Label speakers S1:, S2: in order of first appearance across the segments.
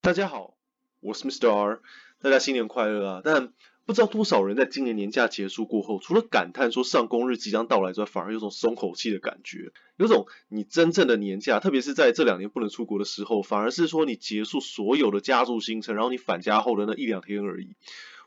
S1: 大家好，我是 Mr. R，大家新年快乐啊！但不知道多少人在今年年假结束过后，除了感叹说上工日即将到来之外，反而有种松口气的感觉，有种你真正的年假，特别是在这两年不能出国的时候，反而是说你结束所有的家族行程，然后你返家后的那一两天而已。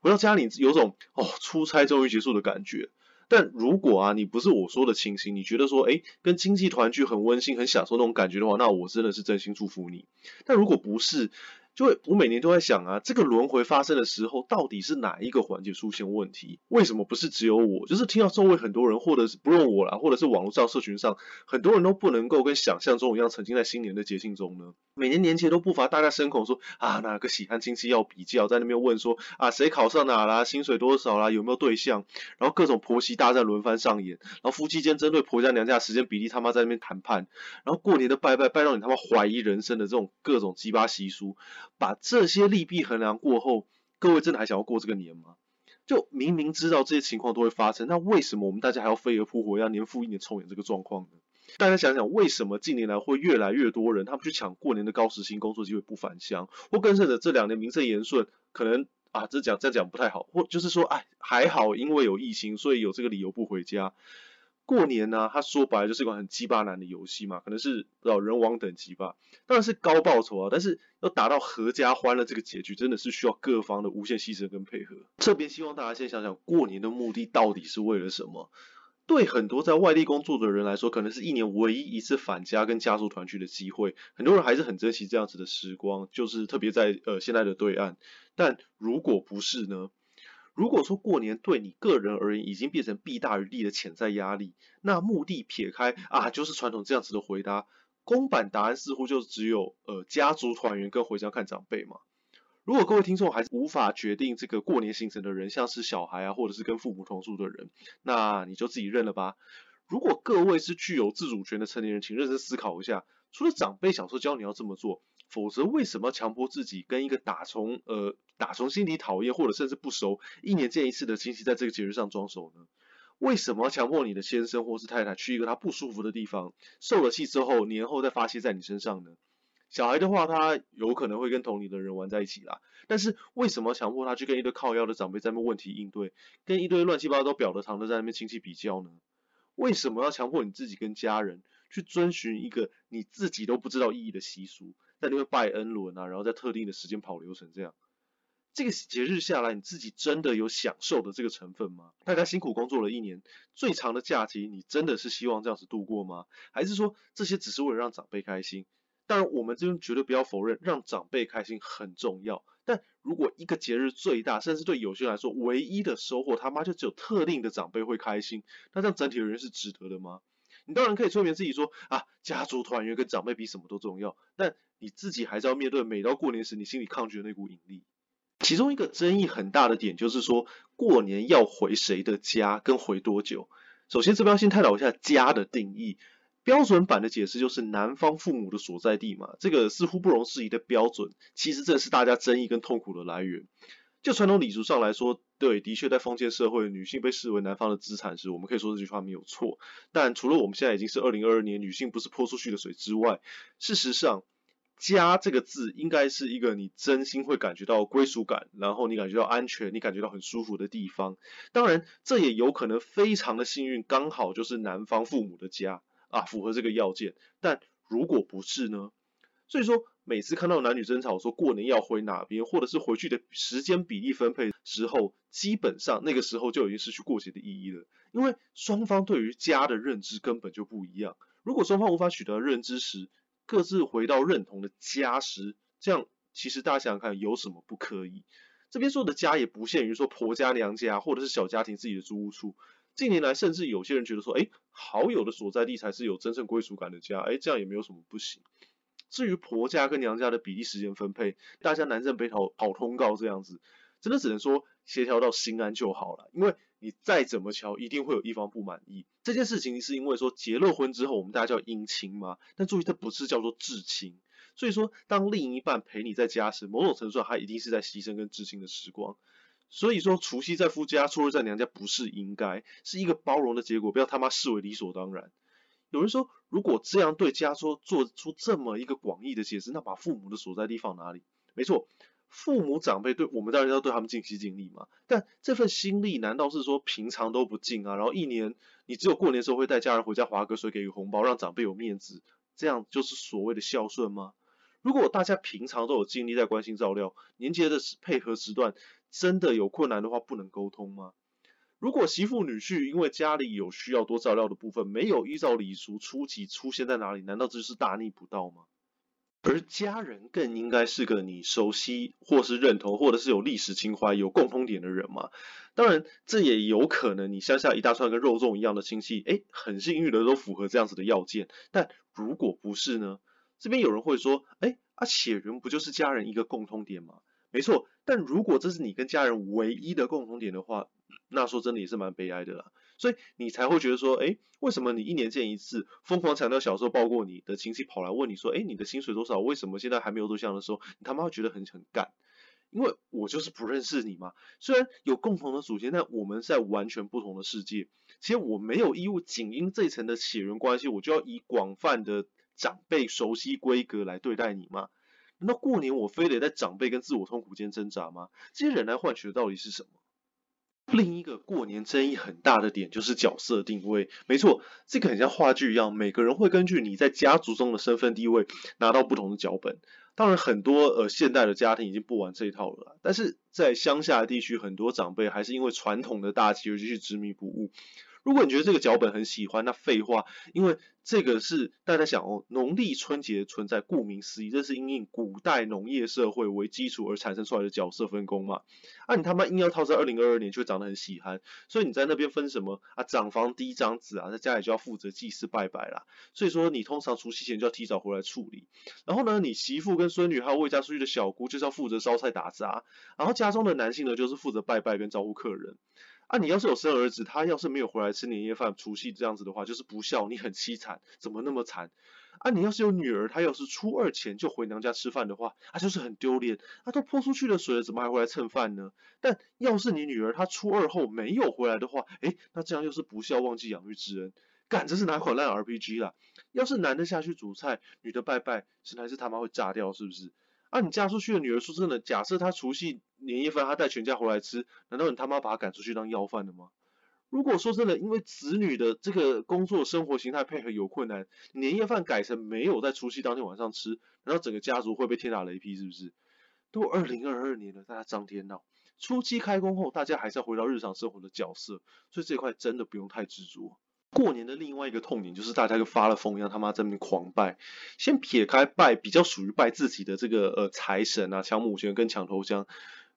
S1: 回到家里有种哦，出差终于结束的感觉。但如果啊，你不是我说的清新，你觉得说，诶，跟亲戚团聚很温馨，很享受那种感觉的话，那我真的是真心祝福你。但如果不是，就会，我每年都在想啊，这个轮回发生的时候，到底是哪一个环节出现问题？为什么不是只有我？就是听到周围很多人，或者是不用我啦，或者是网络上、社群上，很多人都不能够跟想象中一样，沉浸在新年的节庆中呢？每年年前都不乏大家声口说啊，哪个喜欢亲戚要比较，在那边问说啊，谁考上哪啦，薪水多少啦，有没有对象？然后各种婆媳大战轮番上演，然后夫妻间针对婆家娘家时间比例他妈在那边谈判，然后过年的拜拜拜到你他妈怀疑人生的这种各种鸡巴习俗。把这些利弊衡量过后，各位真的还想要过这个年吗？就明明知道这些情况都会发生，那为什么我们大家还要飞蛾扑火，要年复一年重演这个状况呢？大家想想，为什么近年来会越来越多人他们去抢过年的高时薪工作机会不返乡，或更甚者这两年名正言顺，可能啊这讲这样讲不太好，或就是说哎还好，因为有疫情，所以有这个理由不回家。过年呢、啊，他说白了就是一款很鸡巴难的游戏嘛，可能是老人王等级吧，当然是高报酬啊，但是要达到阖家欢乐这个结局，真的是需要各方的无限牺牲跟配合。这边希望大家先想想，过年的目的到底是为了什么？对很多在外地工作的人来说，可能是一年唯一一次返家跟家族团聚的机会，很多人还是很珍惜这样子的时光，就是特别在呃现在的对岸。但如果不是呢？如果说过年对你个人而言已经变成弊大于利的潜在压力，那目的撇开啊，就是传统这样子的回答，公版答案似乎就只有呃家族团圆跟回家看长辈嘛。如果各位听众还是无法决定这个过年行程的人，像是小孩啊，或者是跟父母同住的人，那你就自己认了吧。如果各位是具有自主权的成年人，请认真思考一下，除了长辈小时候教你要这么做。否则，为什么要强迫自己跟一个打从呃打从心底讨厌或者甚至不熟、一年见一次的亲戚在这个节日上装熟呢？为什么要强迫你的先生或是太太去一个他不舒服的地方，受了气之后，年后再发泄在你身上呢？小孩的话，他有可能会跟同龄的人玩在一起啦，但是为什么强迫他去跟一堆靠腰的长辈在那边问题应对，跟一堆乱七八糟表的堂的在那边亲戚比较呢？为什么要强迫你自己跟家人去遵循一个你自己都不知道意义的习俗？在那边拜恩伦啊，然后在特定的时间跑流程这样，这个节日下来，你自己真的有享受的这个成分吗？大家辛苦工作了一年，最长的假期，你真的是希望这样子度过吗？还是说这些只是为了让长辈开心？当然，我们这边绝对不要否认，让长辈开心很重要。但如果一个节日最大，甚至对有些人来说唯一的收获，他妈就只有特定的长辈会开心，那这样整体而言是值得的吗？你当然可以催眠自己说啊，家族团圆跟长辈比什么都重要，但你自己还是要面对每到过年时你心里抗拒的那股引力。其中一个争议很大的点就是说，过年要回谁的家跟回多久？首先这边要先探讨一下家的定义，标准版的解释就是男方父母的所在地嘛，这个似乎不容置疑的标准，其实正是大家争议跟痛苦的来源。就传统礼俗上来说，对，的确在封建社会，女性被视为男方的资产时，我们可以说这句话没有错。但除了我们现在已经是二零二二年，女性不是泼出去的水之外，事实上，家这个字应该是一个你真心会感觉到归属感，然后你感觉到安全，你感觉到很舒服的地方。当然，这也有可能非常的幸运，刚好就是男方父母的家啊，符合这个要件。但如果不是呢？所以说，每次看到男女争吵说过年要回哪边，或者是回去的时间比例分配时候，基本上那个时候就已经失去过节的意义了。因为双方对于家的认知根本就不一样。如果双方无法取得认知时，各自回到认同的家时，这样其实大家想想看，有什么不可以？这边说的家也不限于说婆家娘家，或者是小家庭自己的租屋处。近年来，甚至有些人觉得说，哎，好友的所在地才是有真正归属感的家，哎，这样也没有什么不行。至于婆家跟娘家的比例时间分配，大家南征北讨跑通告这样子，真的只能说协调到心安就好了。因为你再怎么乔，一定会有一方不满意。这件事情是因为说结了婚之后，我们大家叫姻亲嘛，但注意它不是叫做至亲。所以说，当另一半陪你在家时，某种程度上他一定是在牺牲跟至亲的时光。所以说，除夕在夫家，初二在娘家，不是应该，是一个包容的结果，不要他妈视为理所当然。有人说，如果这样对家说做出这么一个广义的解释，那把父母的所在地放哪里？没错，父母长辈对我们当然要对他们尽心尽力嘛。但这份心力难道是说平常都不尽啊？然后一年你只有过年时候会带家人回家划个水，给个红包，让长辈有面子，这样就是所谓的孝顺吗？如果大家平常都有尽力在关心照料，年节的配合时段真的有困难的话，不能沟通吗？如果媳妇女婿因为家里有需要多照料的部分，没有依照礼俗初期出现在哪里，难道这就是大逆不道吗？而家人更应该是个你熟悉或是认同，或者是有历史情怀、有共通点的人嘛。当然，这也有可能你乡下一大串跟肉粽一样的亲戚，哎，很幸运的都符合这样子的要件。但如果不是呢？这边有人会说，哎，啊血缘不就是家人一个共通点吗？没错，但如果这是你跟家人唯一的共同点的话，那说真的也是蛮悲哀的啦。所以你才会觉得说，诶，为什么你一年见一次，疯狂强调小时候抱过你的亲戚跑来问你说，诶，你的薪水多少？为什么现在还没有对象的时候，你他妈会觉得很很干？因为我就是不认识你嘛。虽然有共同的祖先，但我们在完全不同的世界。其实我没有义务仅因这层的血缘关系，我就要以广泛的长辈熟悉规格来对待你吗？难道过年我非得在长辈跟自我痛苦间挣扎吗？这些人来换取的到底是什么？另一个过年争议很大的点就是角色定位。没错，这个很像话剧一样，每个人会根据你在家族中的身份地位拿到不同的脚本。当然，很多呃现代的家庭已经不玩这一套了，但是在乡下地区，很多长辈还是因为传统的大气而继续执迷不悟。如果你觉得这个脚本很喜欢，那废话，因为这个是大家想哦，农历春节存在，顾名思义，这是因应古代农业社会为基础而产生出来的角色分工嘛。啊，你他妈硬要套在二零二二年，就长得很喜憨，所以你在那边分什么啊？长房第一长子啊，在家里就要负责祭祀拜拜啦。所以说你通常除夕前就要提早回来处理。然后呢，你媳妇跟孙女还有未嫁出去的小姑，就是要负责烧菜打杂。然后家中的男性呢，就是负责拜拜跟招呼客人。啊，你要是有生儿子，他要是没有回来吃年夜饭、除夕这样子的话，就是不孝，你很凄惨，怎么那么惨？啊，你要是有女儿，她要是初二前就回娘家吃饭的话，啊，就是很丢脸，啊，都泼出去的水了，怎么还回来蹭饭呢？但要是你女儿她初二后没有回来的话，诶，那这样又是不孝，忘记养育之恩，干，这是哪款烂 RPG 啦？要是男的下去煮菜，女的拜拜，神还是他妈会炸掉，是不是？啊，你嫁出去的女儿，说真的，假设她除夕年夜饭他带全家回来吃，难道你他妈把他赶出去当要饭的吗？如果说真的，因为子女的这个工作生活形态配合有困难，年夜饭改成没有在除夕当天晚上吃，难道整个家族会被天打雷劈是不是？都二零二二年了，大家张天闹，初期开工后，大家还是要回到日常生活的角色，所以这块真的不用太执着。过年的另外一个痛点就是大家跟发了疯一样，他妈在那边狂拜。先撇开拜，比较属于拜自己的这个呃财神啊，抢母钱跟抢头香。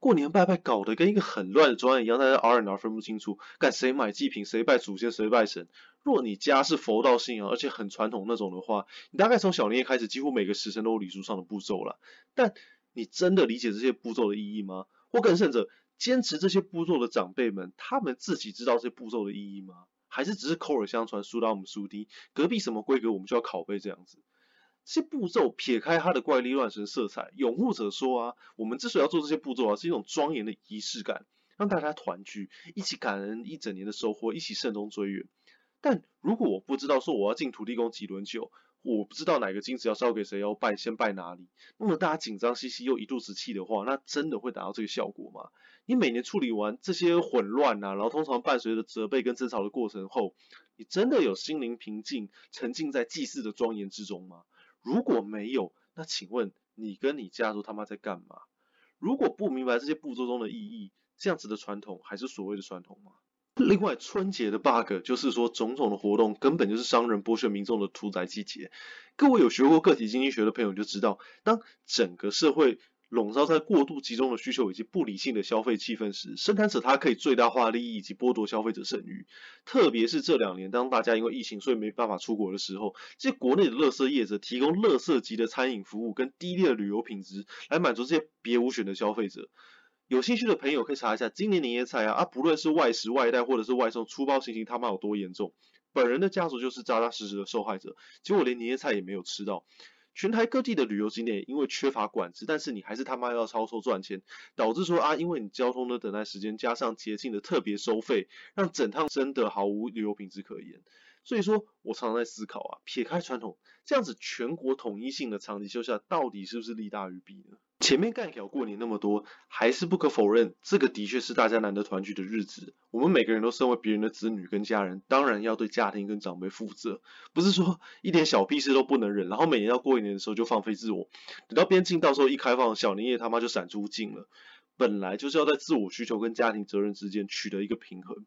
S1: 过年拜拜搞得跟一个很乱的专案一样，大家 R N R 分不清楚，干谁买祭品，谁拜祖先，谁拜神。若你家是佛道信仰，而且很传统那种的话，你大概从小年夜开始，几乎每个时辰都有礼书上的步骤了。但你真的理解这些步骤的意义吗？或更甚者，坚持这些步骤的长辈们，他们自己知道这些步骤的意义吗？还是只是口耳相传，书到我们书低，隔壁什么规格我们就要拷贝这样子。这些步骤撇开它的怪力乱神色彩，拥护者说啊，我们之所以要做这些步骤啊，是一种庄严的仪式感，让大家团聚，一起感恩一整年的收获，一起慎终追远。但如果我不知道说我要进土地公几轮酒，我不知道哪个金子要烧给谁，要拜先拜哪里，那么大家紧张兮兮又一肚子气的话，那真的会达到这个效果吗？你每年处理完这些混乱呐，然后通常伴随着责备跟争吵的过程后，你真的有心灵平静，沉浸在祭祀的庄严之中吗？如果没有，那请问你跟你家族他妈在干嘛？如果不明白这些步骤中的意义，这样子的传统还是所谓的传统吗？另外，春节的 bug 就是说，种种的活动根本就是商人剥削民众的屠宰季节。各位有学过个体经济学的朋友就知道，当整个社会笼罩在过度集中的需求以及不理性的消费气氛时，生产者他可以最大化利益以及剥夺消费者剩余。特别是这两年，当大家因为疫情所以没办法出国的时候，这些国内的垃圾业者提供垃圾级的餐饮服务跟低劣的旅游品质，来满足这些别无选的消费者。有兴趣的朋友可以查一下今年年夜菜啊，啊不论是外食外带或者是外送，出包情形他妈有多严重。本人的家族就是扎扎实实的受害者，结果连年夜菜也没有吃到。全台各地的旅游景点因为缺乏管制，但是你还是他妈要超收赚钱，导致说啊，因为你交通的等待时间加上捷径的特别收费，让整趟真的毫无旅游品质可言。所以说我常常在思考啊，撇开传统，这样子全国统一性的长期休假，到底是不是利大于弊呢？前面干条过年那么多，还是不可否认，这个的确是大家难得团聚的日子。我们每个人都身为别人的子女跟家人，当然要对家庭跟长辈负责，不是说一点小屁事都不能忍，然后每年要过一年的时候就放飞自我，等到边境到时候一开放，小年夜他妈就闪出境了。本来就是要在自我需求跟家庭责任之间取得一个平衡，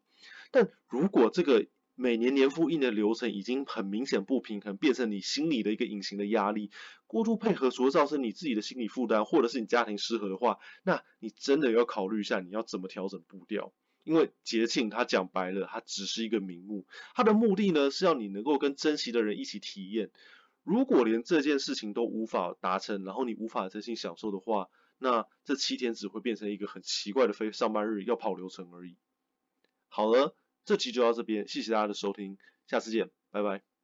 S1: 但如果这个每年年复一年的流程已经很明显不平衡，变成你心理的一个隐形的压力，过度配合除了造成你自己的心理负担，或者是你家庭失和的话，那你真的要考虑一下你要怎么调整步调，因为节庆它讲白了，它只是一个名目，它的目的呢是要你能够跟珍惜的人一起体验，如果连这件事情都无法达成，然后你无法真心享受的话。那这七天只会变成一个很奇怪的非上班日，要跑流程而已。好了，这期就到这边，谢谢大家的收听，下次见，拜拜。